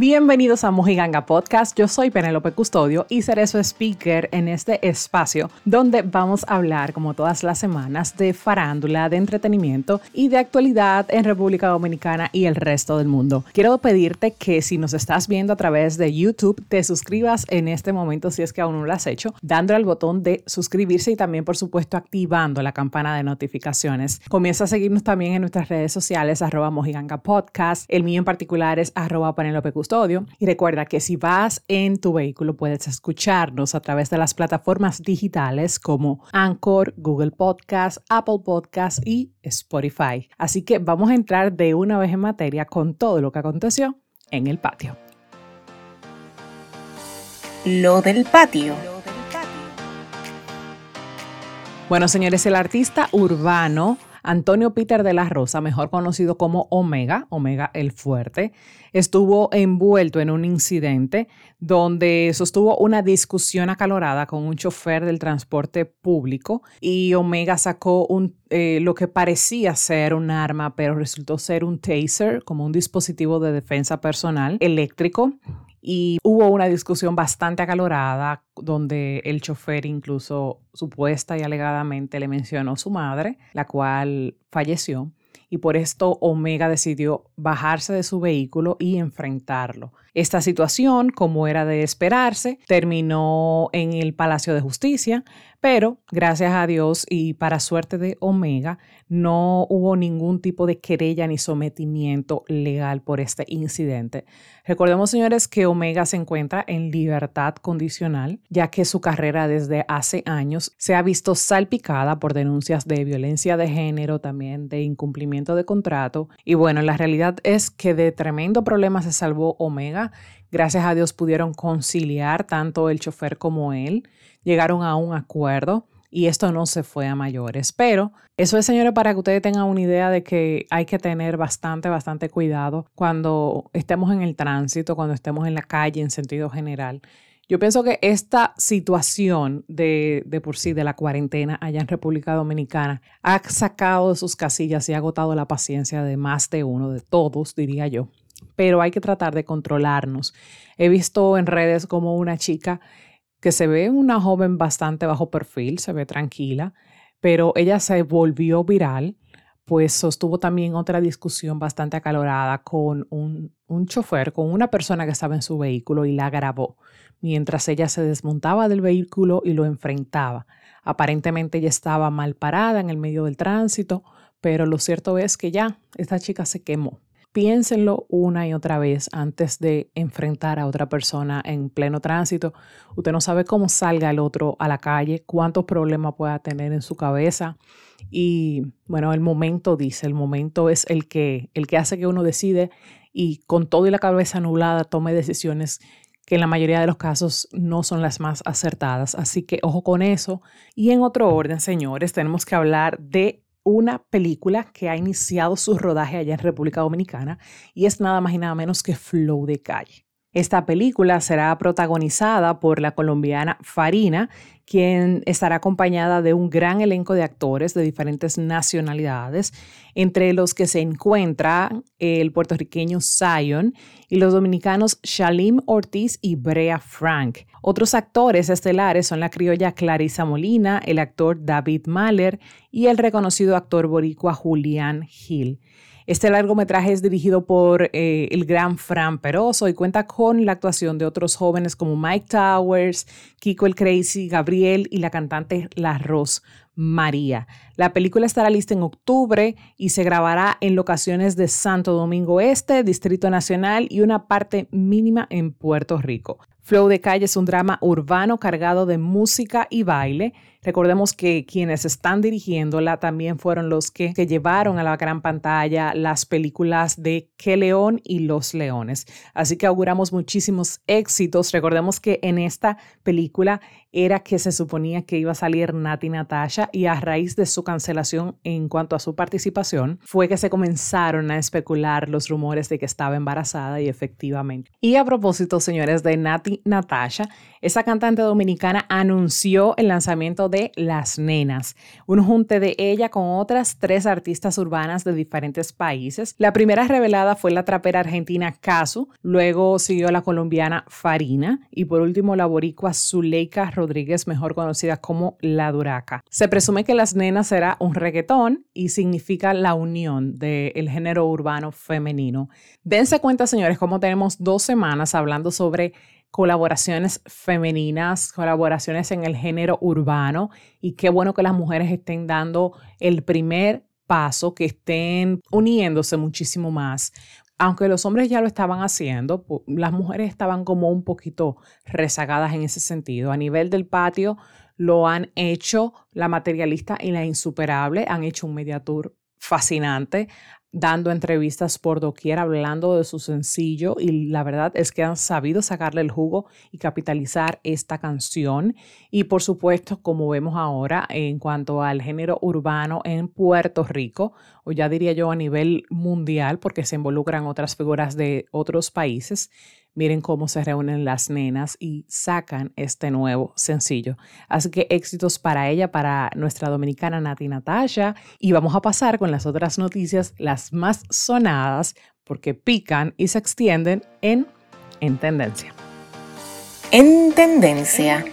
Bienvenidos a Mojiganga Podcast. Yo soy Penelope Custodio y seré su speaker en este espacio donde vamos a hablar, como todas las semanas, de farándula, de entretenimiento y de actualidad en República Dominicana y el resto del mundo. Quiero pedirte que si nos estás viendo a través de YouTube, te suscribas en este momento si es que aún no lo has hecho, dándole al botón de suscribirse y también, por supuesto, activando la campana de notificaciones. Comienza a seguirnos también en nuestras redes sociales, arroba Mojiganga Podcast. El mío en particular es arroba Penelope Custodio y recuerda que si vas en tu vehículo puedes escucharnos a través de las plataformas digitales como Anchor, Google Podcast, Apple Podcast y Spotify. Así que vamos a entrar de una vez en materia con todo lo que aconteció en el patio. Lo del patio. Bueno, señores, el artista urbano Antonio Peter de la Rosa, mejor conocido como Omega, Omega el Fuerte, estuvo envuelto en un incidente donde sostuvo una discusión acalorada con un chofer del transporte público y Omega sacó un, eh, lo que parecía ser un arma, pero resultó ser un taser, como un dispositivo de defensa personal eléctrico y hubo una discusión bastante acalorada donde el chofer incluso supuesta y alegadamente le mencionó su madre, la cual falleció y por esto Omega decidió bajarse de su vehículo y enfrentarlo. Esta situación, como era de esperarse, terminó en el Palacio de Justicia, pero gracias a Dios y para suerte de Omega, no hubo ningún tipo de querella ni sometimiento legal por este incidente. Recordemos, señores, que Omega se encuentra en libertad condicional, ya que su carrera desde hace años se ha visto salpicada por denuncias de violencia de género, también de incumplimiento de contrato. Y bueno, la realidad es que de tremendo problema se salvó Omega. Gracias a Dios pudieron conciliar tanto el chofer como él llegaron a un acuerdo y esto no se fue a mayores. Pero eso es, señores, para que ustedes tengan una idea de que hay que tener bastante, bastante cuidado cuando estemos en el tránsito, cuando estemos en la calle en sentido general. Yo pienso que esta situación de, de por sí, de la cuarentena allá en República Dominicana, ha sacado de sus casillas y ha agotado la paciencia de más de uno, de todos, diría yo. Pero hay que tratar de controlarnos. He visto en redes como una chica que se ve una joven bastante bajo perfil, se ve tranquila, pero ella se volvió viral, pues sostuvo también otra discusión bastante acalorada con un, un chofer, con una persona que estaba en su vehículo y la grabó mientras ella se desmontaba del vehículo y lo enfrentaba. Aparentemente ella estaba mal parada en el medio del tránsito, pero lo cierto es que ya esta chica se quemó. Piénsenlo una y otra vez antes de enfrentar a otra persona en pleno tránsito. Usted no sabe cómo salga el otro a la calle, cuántos problemas pueda tener en su cabeza. Y bueno, el momento dice, el momento es el que, el que hace que uno decide y con todo y la cabeza anulada tome decisiones que en la mayoría de los casos no son las más acertadas. Así que ojo con eso. Y en otro orden, señores, tenemos que hablar de una película que ha iniciado su rodaje allá en República Dominicana y es nada más y nada menos que Flow de Calle. Esta película será protagonizada por la colombiana Farina, quien estará acompañada de un gran elenco de actores de diferentes nacionalidades, entre los que se encuentra el puertorriqueño Zion y los dominicanos Shalim Ortiz y Brea Frank. Otros actores estelares son la criolla Clarisa Molina, el actor David Mahler y el reconocido actor boricua Julián Gil. Este largometraje es dirigido por eh, el gran Fran Peroso y cuenta con la actuación de otros jóvenes como Mike Towers, Kiko el Crazy, Gabriel y la cantante La Ros María. La película estará lista en octubre y se grabará en locaciones de Santo Domingo Este, Distrito Nacional y una parte mínima en Puerto Rico. Flow de Calle es un drama urbano cargado de música y baile. Recordemos que quienes están dirigiéndola también fueron los que, llevaron a la gran pantalla las películas de Que León y Los Leones. Así que auguramos muchísimos éxitos. Recordemos que en esta película era que se suponía que iba a salir Nati Natasha y a raíz de su cancelación en cuanto a su participación fue que se comenzaron a especular los rumores de que estaba embarazada y efectivamente. Y a propósito, señores, de Nati Natasha, esa cantante dominicana anunció el lanzamiento de Las Nenas, un junte de ella con otras tres artistas urbanas de diferentes países. La primera revelada fue la trapera argentina Casu, luego siguió la colombiana Farina y por último la boricua Zuleika Rodríguez, mejor conocida como La Duraca. Se presume que Las Nenas será un reggaetón y significa la unión del género urbano femenino. Dense cuenta, señores, cómo tenemos dos semanas hablando sobre colaboraciones femeninas, colaboraciones en el género urbano y qué bueno que las mujeres estén dando el primer paso, que estén uniéndose muchísimo más. Aunque los hombres ya lo estaban haciendo, las mujeres estaban como un poquito rezagadas en ese sentido. A nivel del patio lo han hecho la materialista y la insuperable, han hecho un mediatur fascinante, dando entrevistas por doquier, hablando de su sencillo y la verdad es que han sabido sacarle el jugo y capitalizar esta canción. Y por supuesto, como vemos ahora en cuanto al género urbano en Puerto Rico, o ya diría yo a nivel mundial, porque se involucran otras figuras de otros países, Miren cómo se reúnen las nenas y sacan este nuevo sencillo. Así que éxitos para ella, para nuestra dominicana Nati Natasha. Y vamos a pasar con las otras noticias, las más sonadas, porque pican y se extienden en En Tendencia. En Tendencia.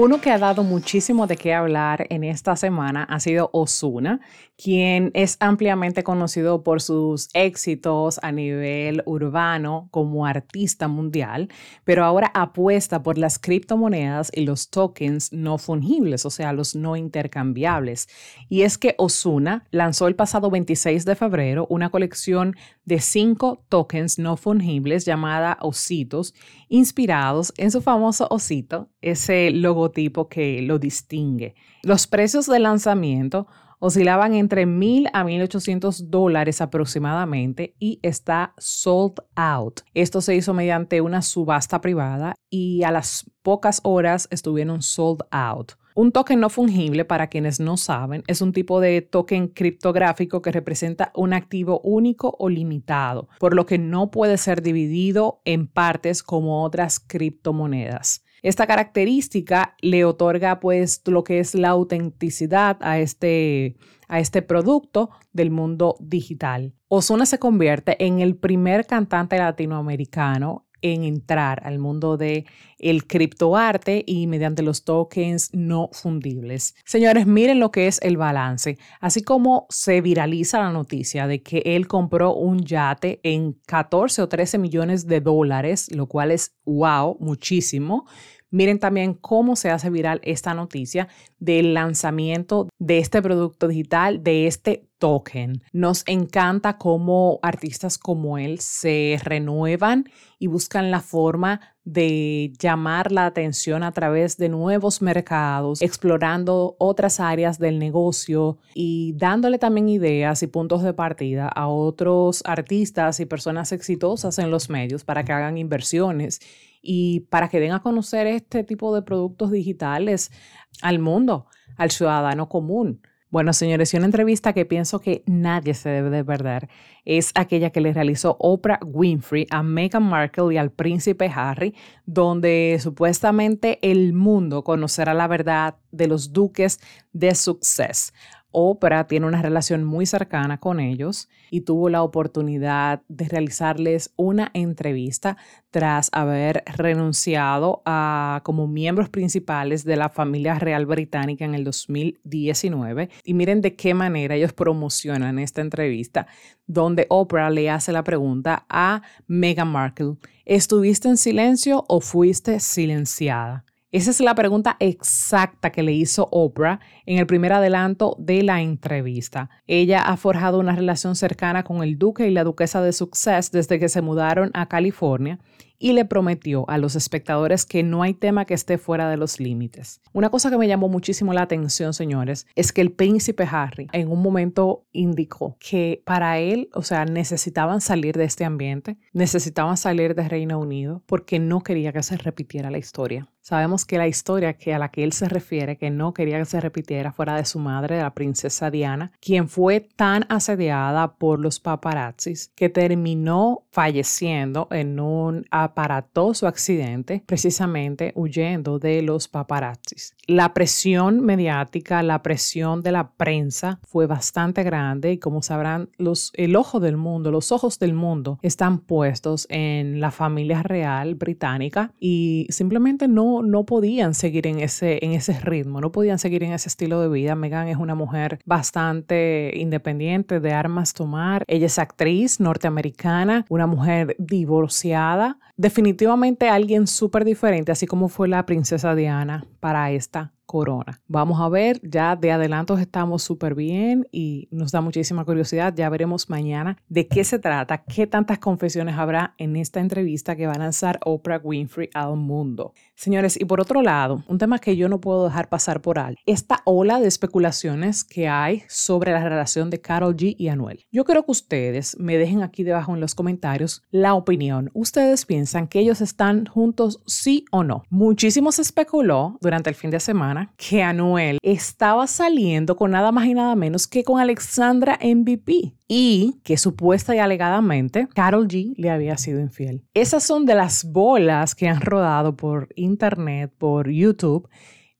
Uno que ha dado muchísimo de qué hablar en esta semana ha sido Osuna, quien es ampliamente conocido por sus éxitos a nivel urbano como artista mundial, pero ahora apuesta por las criptomonedas y los tokens no fungibles, o sea, los no intercambiables. Y es que Osuna lanzó el pasado 26 de febrero una colección de cinco tokens no fungibles llamada Ositos, inspirados en su famoso osito, ese logo tipo que lo distingue. Los precios de lanzamiento oscilaban entre 1.000 a 1.800 dólares aproximadamente y está sold out. Esto se hizo mediante una subasta privada y a las pocas horas estuvieron sold out. Un token no fungible, para quienes no saben, es un tipo de token criptográfico que representa un activo único o limitado, por lo que no puede ser dividido en partes como otras criptomonedas. Esta característica le otorga pues lo que es la autenticidad a este, a este producto del mundo digital. Ozuna se convierte en el primer cantante latinoamericano en entrar al mundo de el criptoarte y mediante los tokens no fundibles. Señores, miren lo que es el balance. Así como se viraliza la noticia de que él compró un yate en 14 o 13 millones de dólares, lo cual es wow, muchísimo. Miren también cómo se hace viral esta noticia del lanzamiento de este producto digital, de este token. Nos encanta cómo artistas como él se renuevan y buscan la forma de llamar la atención a través de nuevos mercados, explorando otras áreas del negocio y dándole también ideas y puntos de partida a otros artistas y personas exitosas en los medios para que hagan inversiones y para que den a conocer este tipo de productos digitales al mundo, al ciudadano común. Bueno, señores, y una entrevista que pienso que nadie se debe de perder es aquella que le realizó Oprah Winfrey a Meghan Markle y al príncipe Harry, donde supuestamente el mundo conocerá la verdad de los duques de Success. Oprah tiene una relación muy cercana con ellos y tuvo la oportunidad de realizarles una entrevista tras haber renunciado a como miembros principales de la familia real británica en el 2019. Y miren de qué manera ellos promocionan esta entrevista, donde Oprah le hace la pregunta a Meghan Markle, ¿estuviste en silencio o fuiste silenciada? Esa es la pregunta exacta que le hizo Oprah en el primer adelanto de la entrevista. Ella ha forjado una relación cercana con el duque y la duquesa de Success desde que se mudaron a California y le prometió a los espectadores que no hay tema que esté fuera de los límites. Una cosa que me llamó muchísimo la atención, señores, es que el príncipe Harry en un momento indicó que para él, o sea, necesitaban salir de este ambiente, necesitaban salir de Reino Unido porque no quería que se repitiera la historia. Sabemos que la historia que a la que él se refiere, que no quería que se repitiera, fuera de su madre, la princesa Diana, quien fue tan asediada por los paparazzis que terminó falleciendo en un aparatoso accidente, precisamente huyendo de los paparazzis. La presión mediática, la presión de la prensa fue bastante grande y como sabrán, los, el ojo del mundo, los ojos del mundo están puestos en la familia real británica y simplemente no no, podían seguir en ese, en ese ritmo, no podían seguir en ese estilo de vida. Megan es una mujer bastante independiente de armas tomar. Ella es actriz norteamericana, una mujer divorciada, definitivamente alguien súper diferente, así como fue la princesa Diana para esta corona. Vamos a ver, ya de adelanto estamos súper bien y nos da muchísima curiosidad. Ya veremos mañana de qué se trata, qué tantas confesiones habrá en esta entrevista que va a lanzar Oprah Winfrey al mundo. Señores, y por otro lado, un tema que yo no puedo dejar pasar por alto, esta ola de especulaciones que hay sobre la relación de Carol G y Anuel. Yo quiero que ustedes me dejen aquí debajo en los comentarios la opinión. ¿Ustedes piensan que ellos están juntos sí o no? Muchísimos especuló durante el fin de semana que Anuel estaba saliendo con nada más y nada menos que con Alexandra MVP y que supuesta y alegadamente Carol G le había sido infiel. Esas son de las bolas que han rodado por internet, por YouTube.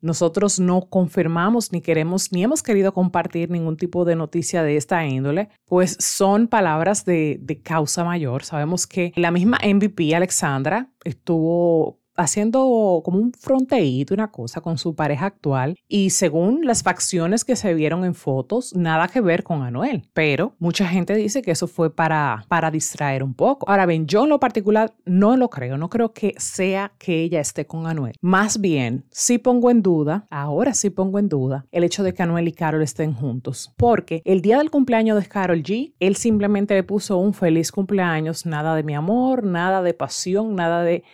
Nosotros no confirmamos ni queremos ni hemos querido compartir ningún tipo de noticia de esta índole, pues son palabras de, de causa mayor. Sabemos que la misma MVP Alexandra estuvo haciendo como un fronteíto, una cosa con su pareja actual y según las facciones que se vieron en fotos, nada que ver con Anuel, pero mucha gente dice que eso fue para, para distraer un poco. Ahora bien, yo en lo particular no lo creo, no creo que sea que ella esté con Anuel. Más bien, sí pongo en duda, ahora sí pongo en duda, el hecho de que Anuel y Carol estén juntos, porque el día del cumpleaños de Carol G, él simplemente le puso un feliz cumpleaños, nada de mi amor, nada de pasión, nada de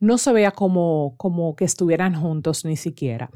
no se veía como, como que estuvieran juntos ni siquiera.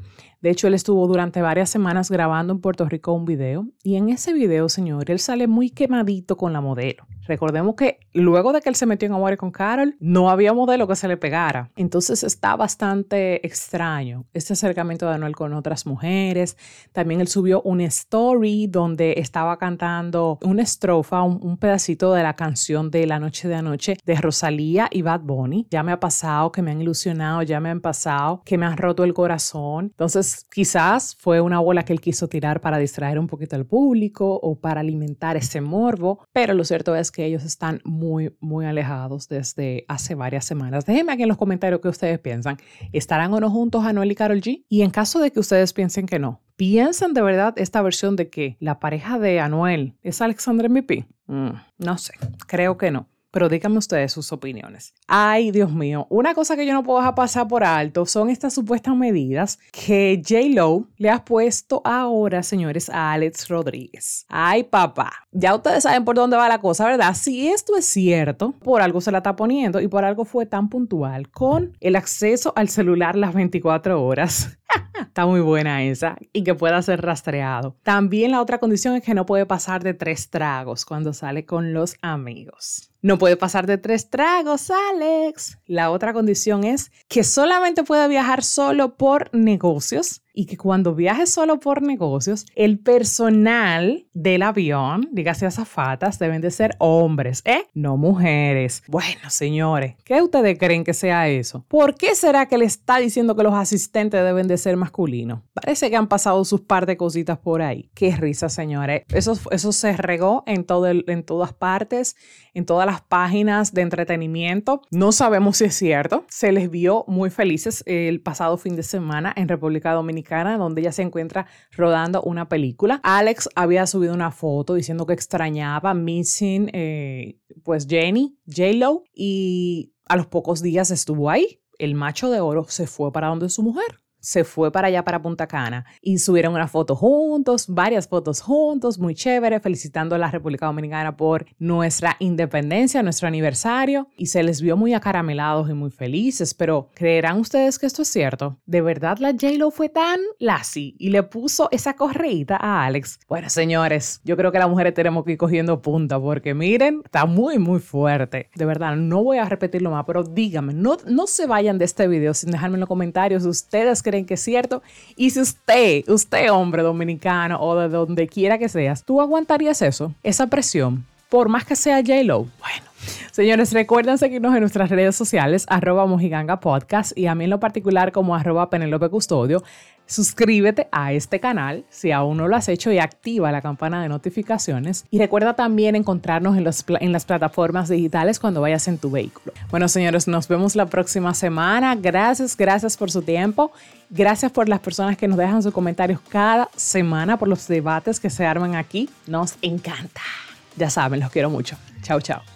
De hecho, él estuvo durante varias semanas grabando en Puerto Rico un video y en ese video, señor, él sale muy quemadito con la modelo. Recordemos que luego de que él se metió en amor con Carol, no había modelo que se le pegara. Entonces está bastante extraño este acercamiento de Anuel con otras mujeres. También él subió una story donde estaba cantando una estrofa, un, pedacito de la canción de La Noche de Anoche de Rosalía y Bad Bunny. Ya me ha pasado que me han ilusionado, ya me han pasado que me han roto el corazón. Entonces quizás fue una bola que él quiso tirar para distraer un poquito al público o para alimentar ese morbo, pero lo cierto es que ellos están muy, muy alejados desde hace varias semanas. Déjenme aquí en los comentarios qué ustedes piensan. ¿Estarán o no juntos Anuel y Carol G? Y en caso de que ustedes piensen que no, ¿piensan de verdad esta versión de que la pareja de Anuel es Alexandra MVP? Mm, no sé, creo que no pero díganme ustedes sus opiniones. Ay, Dios mío, una cosa que yo no puedo dejar pasar por alto son estas supuestas medidas que J. Lo le ha puesto ahora, señores, a Alex Rodríguez. Ay, papá, ya ustedes saben por dónde va la cosa, ¿verdad? Si esto es cierto, por algo se la está poniendo y por algo fue tan puntual con el acceso al celular las 24 horas. Está muy buena esa. Y que pueda ser rastreado. También la otra condición es que no puede pasar de tres tragos cuando sale con los amigos. No puede pasar de tres tragos, Alex. La otra condición es que solamente puede viajar solo por negocios y que cuando viajes solo por negocios, el personal del avión, dígase azafatas, deben de ser hombres, ¿eh? No mujeres. Bueno, señores, ¿qué ustedes creen que sea eso? ¿Por qué será que le está diciendo que los asistentes deben de ser masculinos? Parece que han pasado sus par de cositas por ahí. Qué risa, señores. Eso, eso se regó en, todo en todas partes, en todas las páginas de entretenimiento. No sabemos si es cierto. Se les vio muy felices el pasado fin de semana en República Dominicana donde ella se encuentra rodando una película. Alex había subido una foto diciendo que extrañaba Missing, eh, pues Jenny, J-Lo, y a los pocos días estuvo ahí. El macho de oro se fue para donde su mujer se fue para allá, para Punta Cana, y subieron una foto juntos, varias fotos juntos, muy chévere, felicitando a la República Dominicana por nuestra independencia, nuestro aniversario, y se les vio muy acaramelados y muy felices, pero ¿creerán ustedes que esto es cierto? ¿De verdad la J-Lo fue tan lassie y le puso esa correíta a Alex? Bueno, señores, yo creo que las mujeres tenemos que ir cogiendo punta, porque miren, está muy, muy fuerte. De verdad, no voy a repetirlo más, pero díganme, no, no se vayan de este video sin dejarme en los comentarios ustedes que es cierto. Y si usted, usted hombre dominicano o de donde quiera que seas, ¿tú aguantarías eso? Esa presión, por más que sea J-Lo. Bueno. Señores, recuerden seguirnos en nuestras redes sociales, arroba mojiganga podcast y a mí en lo particular como arroba Penelope Custodio. Suscríbete a este canal si aún no lo has hecho y activa la campana de notificaciones. Y recuerda también encontrarnos en, las plataformas digitales cuando vayas en tu vehículo. Bueno, señores, nos vemos la próxima semana. Gracias, gracias por su tiempo. Gracias por las personas que nos dejan sus comentarios cada semana, por los debates que se arman aquí. Nos encanta. Ya saben, los quiero mucho. Chao, chao.